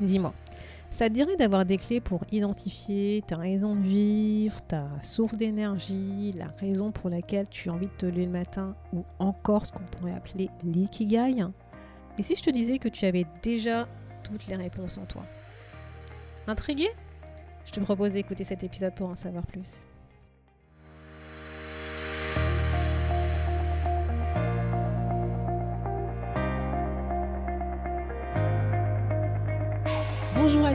Dis-moi, ça te dirait d'avoir des clés pour identifier ta raison de vivre, ta source d'énergie, la raison pour laquelle tu as envie de te lever le matin ou encore ce qu'on pourrait appeler l'ikigai? Et si je te disais que tu avais déjà toutes les réponses en toi? Intrigué Je te propose d'écouter cet épisode pour en savoir plus.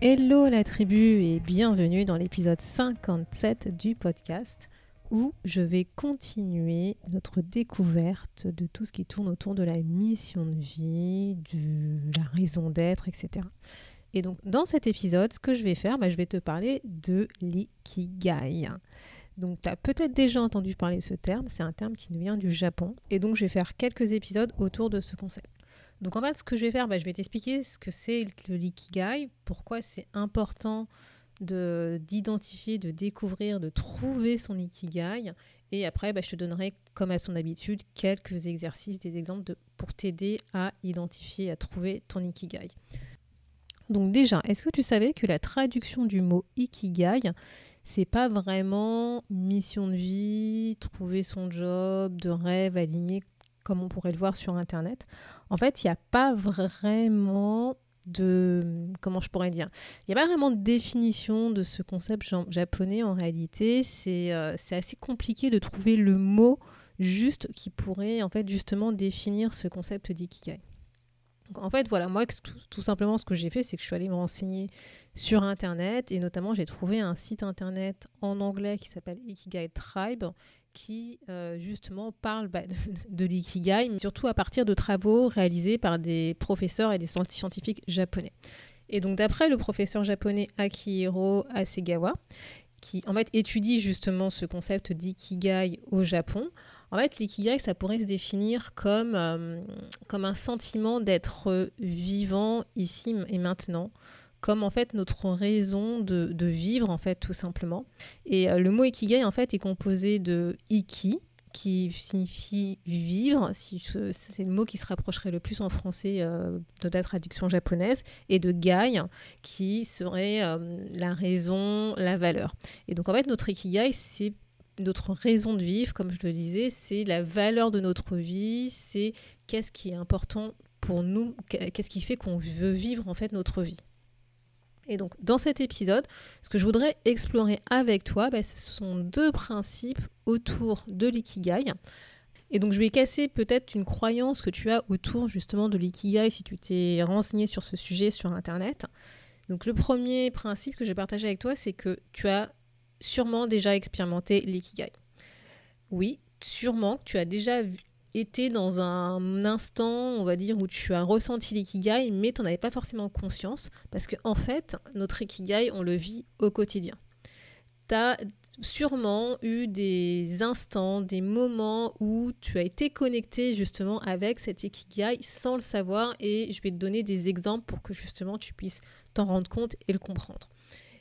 Hello la tribu et bienvenue dans l'épisode 57 du podcast où je vais continuer notre découverte de tout ce qui tourne autour de la mission de vie, de la raison d'être, etc. Et donc dans cet épisode, ce que je vais faire, bah, je vais te parler de l'ikigai. Donc tu as peut-être déjà entendu parler de ce terme, c'est un terme qui nous vient du Japon. Et donc je vais faire quelques épisodes autour de ce concept. Donc en fait, ce que je vais faire, bah, je vais t'expliquer ce que c'est le l'ikigai, pourquoi c'est important de d'identifier, de découvrir, de trouver son ikigai. Et après, bah, je te donnerai, comme à son habitude, quelques exercices, des exemples pour t'aider à identifier, à trouver ton ikigai. Donc déjà, est-ce que tu savais que la traduction du mot ikigai, c'est pas vraiment mission de vie, trouver son job, de rêve aligné comme on pourrait le voir sur Internet. En fait, il n'y a pas vraiment de comment je pourrais dire il n'y a pas vraiment de définition de ce concept japonais en réalité c'est euh, c'est assez compliqué de trouver le mot juste qui pourrait en fait justement définir ce concept d'ikigai en fait voilà moi tout simplement ce que j'ai fait c'est que je suis allée me renseigner sur internet et notamment j'ai trouvé un site internet en anglais qui s'appelle Ikigai Tribe qui euh, justement parle bah, de, l'ikigai, mais surtout à partir de travaux réalisés par des professeurs et des scientifiques japonais. Et donc d'après le professeur japonais Akihiro Asegawa, qui en fait étudie justement ce concept d'ikigai au Japon, en fait l'ikigai ça pourrait se définir comme, euh, comme un sentiment d'être vivant ici et maintenant, comme en fait notre raison de, vivre en fait tout simplement. Et euh, le mot ikigai en fait est composé de iki qui signifie vivre, si c'est le mot qui se rapprocherait le plus en français euh, de la traduction japonaise, et de gai qui serait euh, la raison, la valeur. Et donc en fait notre ikigai c'est notre raison de vivre, comme je le disais, c'est la valeur de notre vie, c'est qu'est-ce qui est important pour nous, qu'est-ce qui fait qu'on veut vivre en fait notre vie. Et donc, dans cet épisode, ce que je voudrais explorer avec toi, bah, ce sont deux principes autour de l'ikigai. Et donc, je vais casser peut-être une croyance que tu as autour justement de l'ikigai si tu t'es renseigné sur ce sujet sur Internet. Donc, le premier principe que je vais partager avec toi, c'est que tu as sûrement déjà expérimenté l'ikigai. Oui, sûrement que tu as déjà dans un instant, on va dire, où tu as ressenti l'ikigai, mais tu n'en avais pas forcément conscience, parce qu'en en fait, notre ikigai, on le vit au quotidien. Tu as sûrement eu des instants, des moments où tu as été connecté justement avec cet ikigai sans le savoir, et je vais te donner des exemples pour que justement tu puisses t'en rendre compte et le comprendre.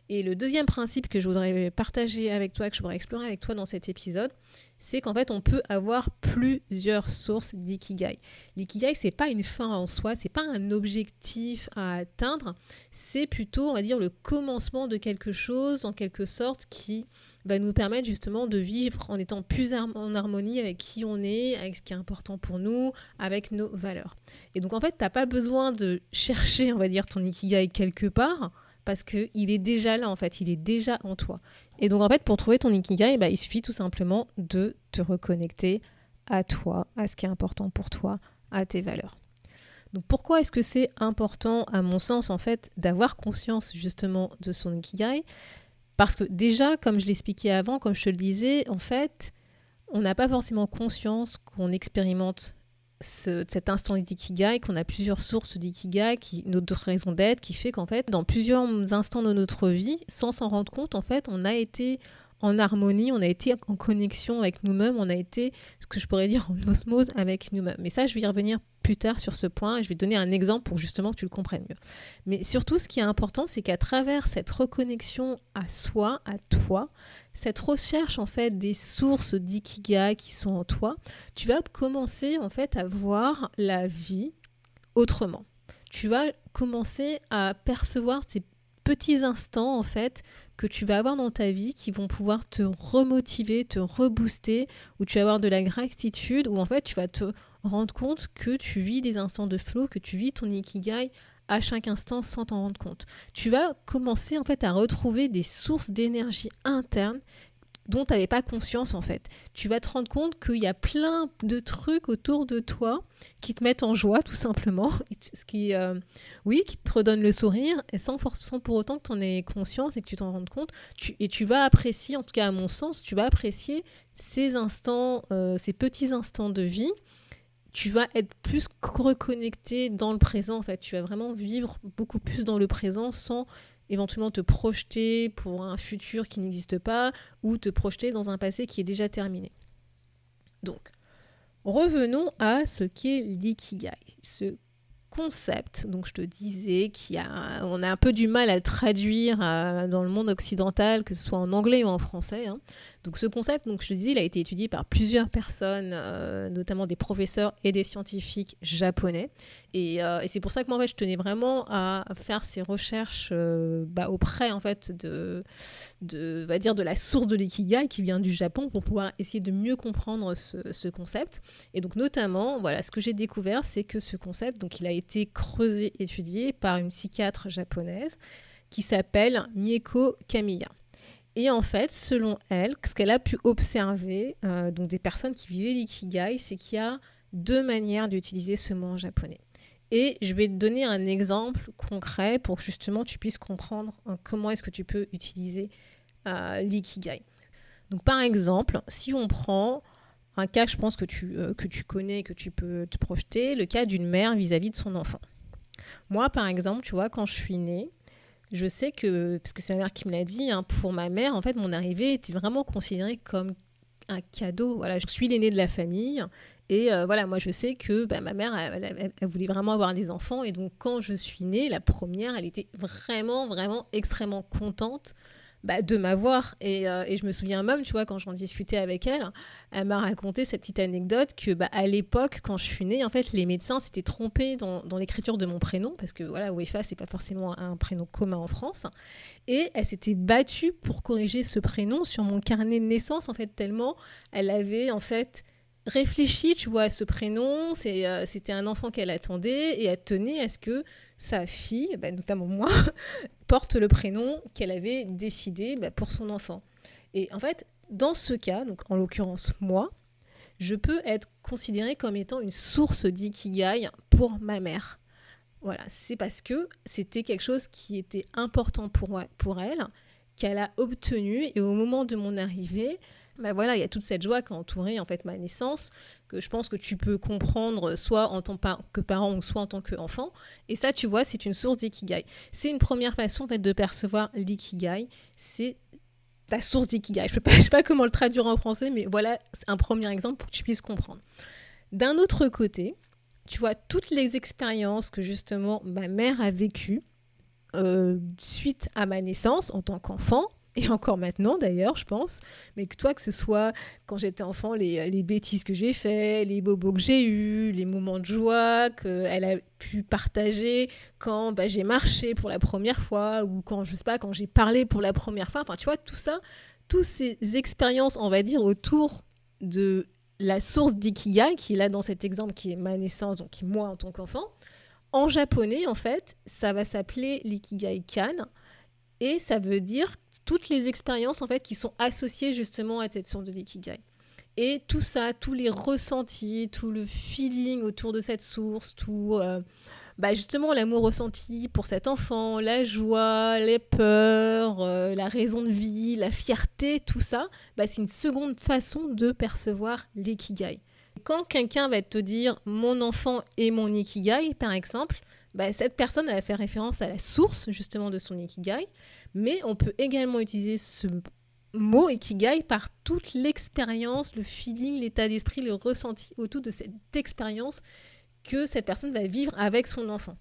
Et le deuxième principe que je voudrais partager avec toi, que je voudrais explorer avec toi dans cet épisode, c'est qu'en fait, on peut avoir plusieurs sources d'ikigai. L'ikigai, c'est pas une fin en soi, c'est pas un objectif à atteindre, c'est plutôt, on va dire, le commencement de quelque chose, en quelque sorte, qui va nous permettre justement de vivre en étant plus en harmonie avec qui on est, avec ce qui est important pour nous, avec nos valeurs. Et donc, en fait, tu n'as pas besoin de chercher, on va dire, ton ikigai quelque part parce qu'il est déjà là en fait, il est déjà en toi. Et donc en fait, pour trouver ton ikigai, bah, il suffit tout simplement de te reconnecter à toi, à ce qui est important pour toi, à tes valeurs. Donc pourquoi est-ce que c'est important à mon sens en fait d'avoir conscience justement de son ikigai? Parce que déjà, comme je l'expliquais avant, comme je te le disais, en fait, on n'a pas forcément conscience qu'on expérimente cet instant d'ikigai, qu'on a plusieurs sources d'ikigai, qui, notre raison d'être, qui fait qu'en fait, dans plusieurs instants de notre vie, sans s'en rendre compte, en fait, on a été en harmonie, on a été en connexion avec nous-mêmes, on a été, ce que je pourrais dire, en osmose avec nous-mêmes. Mais ça, je vais y revenir plus tard sur ce point. Je vais donner un exemple pour justement que tu le comprennes mieux. Mais surtout, ce qui est important, c'est qu'à travers cette reconnexion à soi, à toi, cette recherche en fait des sources d'ikigai qui sont en toi, tu vas commencer en fait à voir la vie autrement. Tu vas commencer à percevoir ces petits instants en fait que tu vas avoir dans ta vie qui vont pouvoir te remotiver, te rebooster, où tu vas avoir de la gratitude, où en fait tu vas te rendre compte que tu vis des instants de flow, que tu vis ton ikigai à chaque instant sans t'en rendre compte. Tu vas commencer en fait à retrouver des sources d'énergie interne dont tu n'avais pas conscience en fait. Tu vas te rendre compte qu'il y a plein de trucs autour de toi qui te mettent en joie tout simplement, ce qui, euh, oui, qui te redonne le sourire et sans, pour autant que tu en aies conscience et que tu t'en rendes compte. et tu vas apprécier, en tout cas à mon sens, tu vas apprécier ces instants, euh, ces petits instants de vie. Tu vas être plus reconnecté dans le présent en fait. Tu vas vraiment vivre beaucoup plus dans le présent sans éventuellement te projeter pour un futur qui n'existe pas ou te projeter dans un passé qui est déjà terminé. Donc, revenons à ce qu'est l'ikigai, concept, donc je te disais, qui a, a un peu du mal à le traduire euh, dans le monde occidental, que ce soit en anglais ou en français. Hein. Donc ce concept, donc je te disais, il a été étudié par plusieurs personnes, euh, notamment des professeurs et des scientifiques japonais. Euh, et, c'est pour ça que moi, en fait, je tenais vraiment à faire ces recherches bah, auprès en fait de, de, va dire, de la source de l'ikigai qui vient du Japon pour pouvoir essayer de mieux comprendre ce, ce concept. Et donc notamment, voilà, ce que j'ai découvert, c'est que ce concept, donc il a été été creusé, étudié par une psychiatre japonaise qui s'appelle Mieko Kamiya. Et en fait, selon elle, ce qu'elle a pu observer, euh, donc des personnes qui vivaient l'ikigai, c'est qu'il y a deux manières d'utiliser ce mot en japonais. Et je vais te donner un exemple concret pour que justement tu puisses comprendre hein, comment est-ce que tu peux utiliser euh, l'ikigai. Donc par exemple, si on prend un cas, je pense que tu, euh, que tu connais, que tu peux te projeter, le cas d'une mère vis-à-vis de son enfant. Moi, par exemple, tu vois, quand je suis née, je sais que, parce que c'est ma mère qui me l'a dit, hein, pour ma mère, en fait, mon arrivée était vraiment considérée comme un cadeau. Voilà, je suis l'aînée de la famille. Et euh, voilà, moi, je sais que bah, ma mère, elle, voulait vraiment avoir des enfants. Et donc, quand je suis née, la première, elle était vraiment, vraiment extrêmement contente bah, de m'avoir. Et, euh, et, je me souviens même, tu vois, quand j'en discutais avec elle, elle m'a raconté cette petite anecdote que bah, à l'époque, quand je suis née, en fait, les médecins s'étaient trompés dans, dans l'écriture de mon prénom, parce que voilà, UEFA, c'est pas forcément un prénom commun en France. Et elle s'était battue pour corriger ce prénom sur mon carnet de naissance, en fait, tellement elle avait, en fait, réfléchi, tu vois, à ce prénom. Euh, c'était un enfant qu'elle attendait et elle tenait à ce que sa fille, bah, notamment moi, porte le prénom qu'elle avait décidé bah, pour son enfant. Et en fait, dans ce cas, donc en l'occurrence moi, je peux être considérée comme étant une source d'ikigai pour ma mère. Voilà, c'est parce que c'était quelque chose qui était important pour, pour elle, qu'elle a obtenu, et au moment de mon arrivée, ben voilà, il y a toute cette joie qui a entouré en fait ma naissance, que je pense que tu peux comprendre soit en tant que parent ou soit en tant qu'enfant. Et ça, tu vois, c'est une source d'ikigai. C'est une première façon en fait, de percevoir l'ikigai. C'est ta source d'ikigai. Je ne sais pas comment le traduire en français, mais voilà un premier exemple pour que tu puisses comprendre. D'un autre côté, tu vois, toutes les expériences que justement ma mère a vécues euh, suite à ma naissance en tant qu'enfant, et encore maintenant d'ailleurs, je pense, mais que toi, que ce soit quand j'étais enfant, les, bêtises que j'ai fait, les bobos que j'ai eus, les moments de joie qu'elle a pu partager quand bah, j'ai marché pour la première fois ou quand, je sais pas, quand j'ai parlé pour la première fois, enfin, tu vois, tout ça, toutes ces expériences, on va dire, autour de la source d'ikigai, qui est là dans cet exemple, qui est ma naissance, donc qui moi en tant qu'enfant, en japonais, en fait, ça va s'appeler l'ikigai kan. Et ça veut dire toutes les expériences en fait qui sont associées justement à cette source de l'ikigai. Et tout ça, tous les ressentis, tout le feeling autour de cette source, tout euh, bah justement l'amour ressenti pour cet enfant, la joie, les peurs, euh, la raison de vie, la fierté, tout ça, bah, c'est une seconde façon de percevoir l'ikigai. quand quelqu'un va te dire mon enfant est mon ikigai, par exemple, bah, cette personne va faire référence à la source justement de son ikigai, mais on peut également utiliser ce mot ikigai par toute l'expérience, le feeling, l'état d'esprit, le ressenti autour de cette expérience que cette personne va vivre avec son enfant.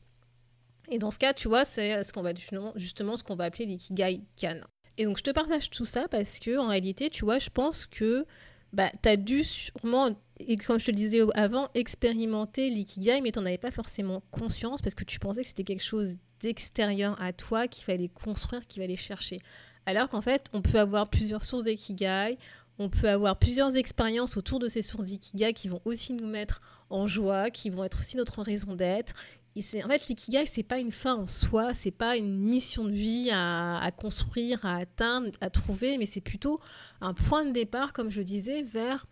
Et dans ce cas, tu vois, c'est ce qu'on va justement ce qu'on va appeler l'ikigai kan. Et donc je te partage tout ça parce que en réalité, tu vois, je pense que bah, tu as dû sûrement, et comme je te le disais avant, expérimenter l'ikigai, mais tu n'en avais pas forcément conscience parce que tu pensais que c'était quelque chose d'extérieur à toi qu'il fallait construire, qu'il fallait chercher. Alors qu'en fait, on peut avoir plusieurs sources d'ikigai, on peut avoir plusieurs expériences autour de ces sources d'ikigai qui vont aussi nous mettre en joie, qui vont être aussi notre raison d'être. Et en fait l'ikigai, c'est pas une fin en soi, c'est pas une mission de vie à, à, construire, à atteindre, à trouver, mais c'est plutôt un point de départ, comme je disais, vers,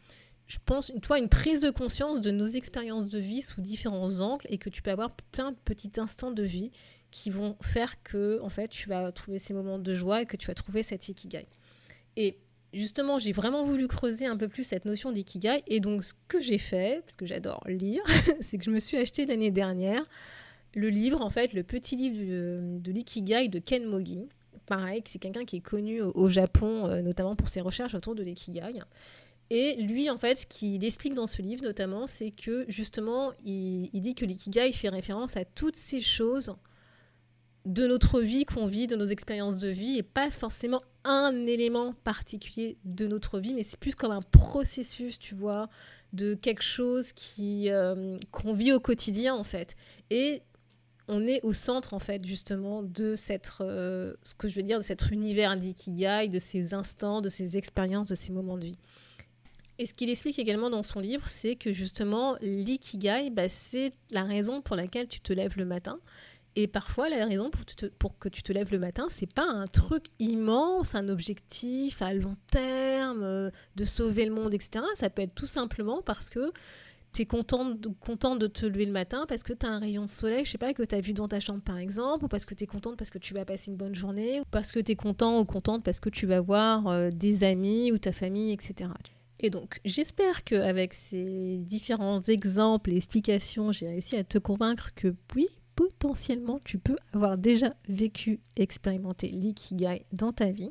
je pense, toi, une prise de conscience de nos expériences de vie sous différents angles et que tu peux avoir plein de petits instants de vie qui vont faire que, en fait, tu vas trouver ces moments de joie et que tu vas trouver cet ikigai. Et justement, j'ai vraiment voulu creuser un peu plus cette notion d'ikigai. Et donc, ce que j'ai fait, parce que j'adore lire, c'est que je me suis acheté l'année dernière le livre, en fait, le petit livre de, l'ikigai de Ken Mogi. Pareil, c'est quelqu'un qui est connu au, Japon, euh, notamment pour ses recherches autour de l'ikigai. Et lui, en fait, ce qu'il explique dans ce livre, notamment, c'est que justement, il, dit que l'ikigai fait référence à toutes ces choses de notre vie qu'on vit, de nos expériences de vie, et pas forcément un élément particulier de notre vie, mais c'est plus comme un processus, tu vois, de quelque chose qui euh, qu'on vit au quotidien en fait. Et on est au centre en fait justement de cette, euh, ce que je veux dire, de cet univers d'ikigai, de ces instants, de ces expériences, de ces moments de vie. Et ce qu'il explique également dans son livre, c'est que justement l'ikigai, bah, c'est la raison pour laquelle tu te lèves le matin. Et parfois, la raison pour, que tu te lèves le matin, c'est pas un truc immense, un objectif à long terme, euh, de sauver le monde, etc. Ça peut être tout simplement parce que tu es contente de, content de te lever le matin parce que tu as un rayon de soleil, je sais pas, que tu as vu dans ta chambre par exemple, ou parce que tu es contente parce que tu vas passer une bonne journée, ou parce que tu es content ou contente parce que tu vas voir euh, des amis ou ta famille, etc. Et donc, j'espère qu'avec ces différents exemples et explications, j'ai réussi à te convaincre que oui, potentiellement tu peux avoir déjà vécu, expérimenté l'ikigai dans ta vie.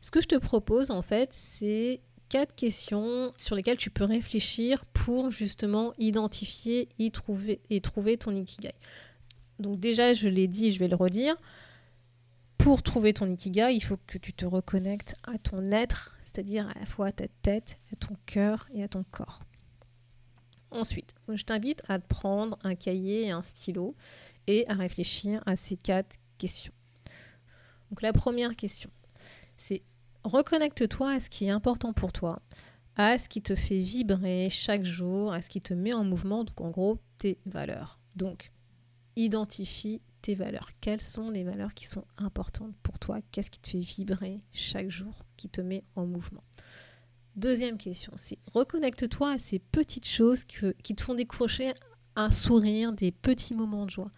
Ce que je te propose en fait, c'est quatre questions sur lesquelles tu peux réfléchir pour justement identifier et trouver ton ikigai. Donc déjà, je l'ai dit, je vais le redire. Pour trouver ton ikigai, il faut que tu te reconnectes à ton être, c'est-à-dire à la fois à ta tête, à ton cœur et à ton corps. Ensuite, je t'invite à prendre un cahier et un stylo et à réfléchir à ces quatre questions. Donc la première question, c'est reconnecte-toi à ce qui est important pour toi, à ce qui te fait vibrer chaque jour, à ce qui te met en mouvement, donc en gros tes valeurs. Donc identifie valeurs. Quelles sont les valeurs qui sont importantes pour toi? Qu'est-ce qui te fait vibrer chaque jour, qui te met en mouvement? Deuxième question, c'est reconnecte-toi à ces petites choses qui te font décrocher un sourire, des petits moments de joie.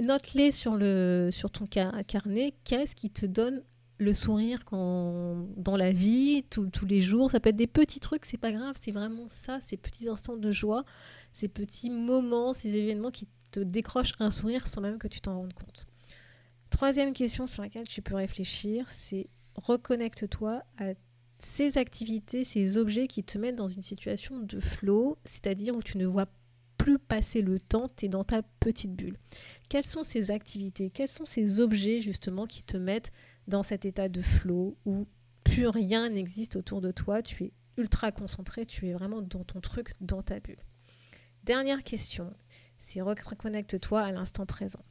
Note-les sur, le, sur ton carnet. Qu'est-ce qui te donne le sourire quand, dans la vie, tous les jours? Ça peut être des petits trucs, c'est pas grave. C'est vraiment ça, ces petits instants de joie, ces petits moments, ces événements qui te décrochent un sourire sans même que tu t'en rendes compte. Troisième question sur laquelle tu peux réfléchir, c'est reconnecte-toi à ces activités, ces objets qui te mettent dans une situation de flow, c'est-à-dire où tu ne vois plus passer le temps, tu es dans ta petite bulle. Quelles sont ces activités, quels sont ces objets justement qui te mettent dans cet état de flow où plus rien n'existe autour de toi, tu es ultra concentré, tu es vraiment dans ton truc, dans ta bulle? Dernière question, c'est reconnecte-toi à l'instant présent.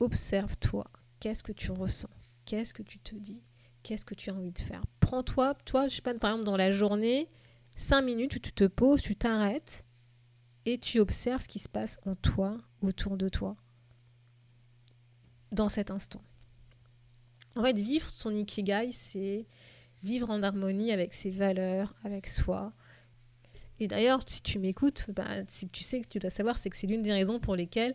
Observe-toi, qu'est-ce que tu ressens, qu'est-ce que tu te dis, qu'est-ce que tu as envie de faire? Prends-toi, toi, je sais pas, par exemple dans la journée, 5 minutes, tu te poses, tu t'arrêtes et tu observes ce qui se passe en toi, autour de toi, dans cet instant. En fait, vivre son ikigai, c'est vivre en harmonie avec ses valeurs, avec soi. Et d'ailleurs, si tu m'écoutes, bah, si tu sais que tu dois savoir, c'est que c'est l'une des raisons pour lesquelles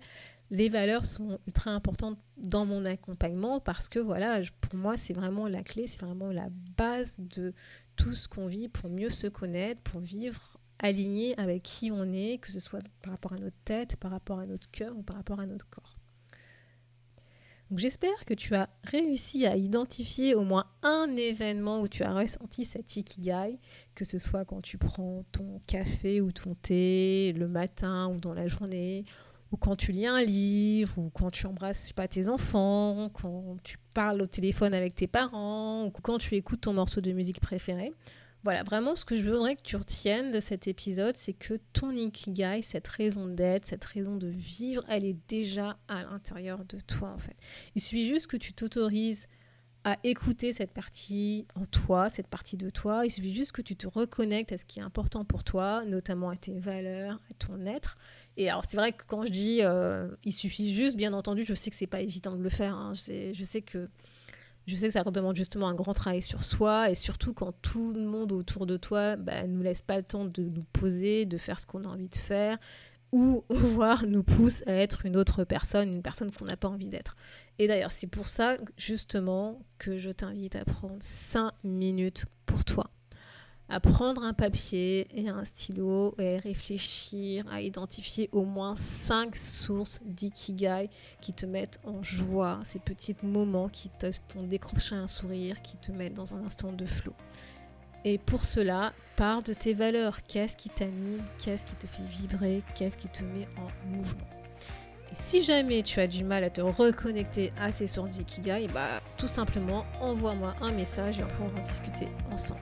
les valeurs sont ultra importantes dans mon accompagnement parce que voilà, pour moi, c'est vraiment la clé, c'est vraiment la base de tout ce qu'on vit pour mieux se connaître, pour vivre aligné avec qui on est, que ce soit par rapport à notre tête, par rapport à notre cœur ou par rapport à notre corps. J'espère que tu as réussi à identifier au moins un événement où tu as ressenti cette ikigai, que ce soit quand tu prends ton café ou ton thé le matin ou dans la journée, ou quand tu lis un livre, ou quand tu embrasses tes enfants, quand tu parles au téléphone avec tes parents, ou quand tu écoutes ton morceau de musique préféré. Voilà, vraiment ce que je voudrais que tu retiennes de cet épisode, c'est que ton ikigai, cette raison d'être, cette raison de vivre, elle est déjà à l'intérieur de toi en fait. Il suffit juste que tu t'autorises à écouter cette partie en toi, cette partie de toi. Il suffit juste que tu te reconnectes à ce qui est important pour toi, notamment à tes valeurs, à ton être. Et alors c'est vrai que quand je dis euh, il suffit juste, bien entendu, je sais que c'est pas évident de le faire. Hein. je sais que je sais que ça demande justement un grand travail sur soi et surtout quand tout le monde autour de toi bah, nous laisse pas le temps de nous poser, de faire ce qu'on a envie de faire ou voire nous pousse à être une autre personne, une personne qu'on n'a pas envie d'être. Et d'ailleurs, c'est pour ça justement que je t'invite à prendre 5 minutes pour toi à prendre un papier et un stylo et réfléchir, à identifier au moins cinq sources d'ikigai qui te mettent en joie, ces petits moments qui te font décrocher un sourire, qui te mettent dans un instant de flot. Et pour cela, pars de tes valeurs. Qu'est-ce qui t'anime? Qu'est-ce qui te fait vibrer? Qu'est-ce qui te met en mouvement? Et si jamais tu as du mal à te reconnecter à ces sources d'ikigai, bah, tout simplement envoie-moi un message et on pourra en discuter ensemble.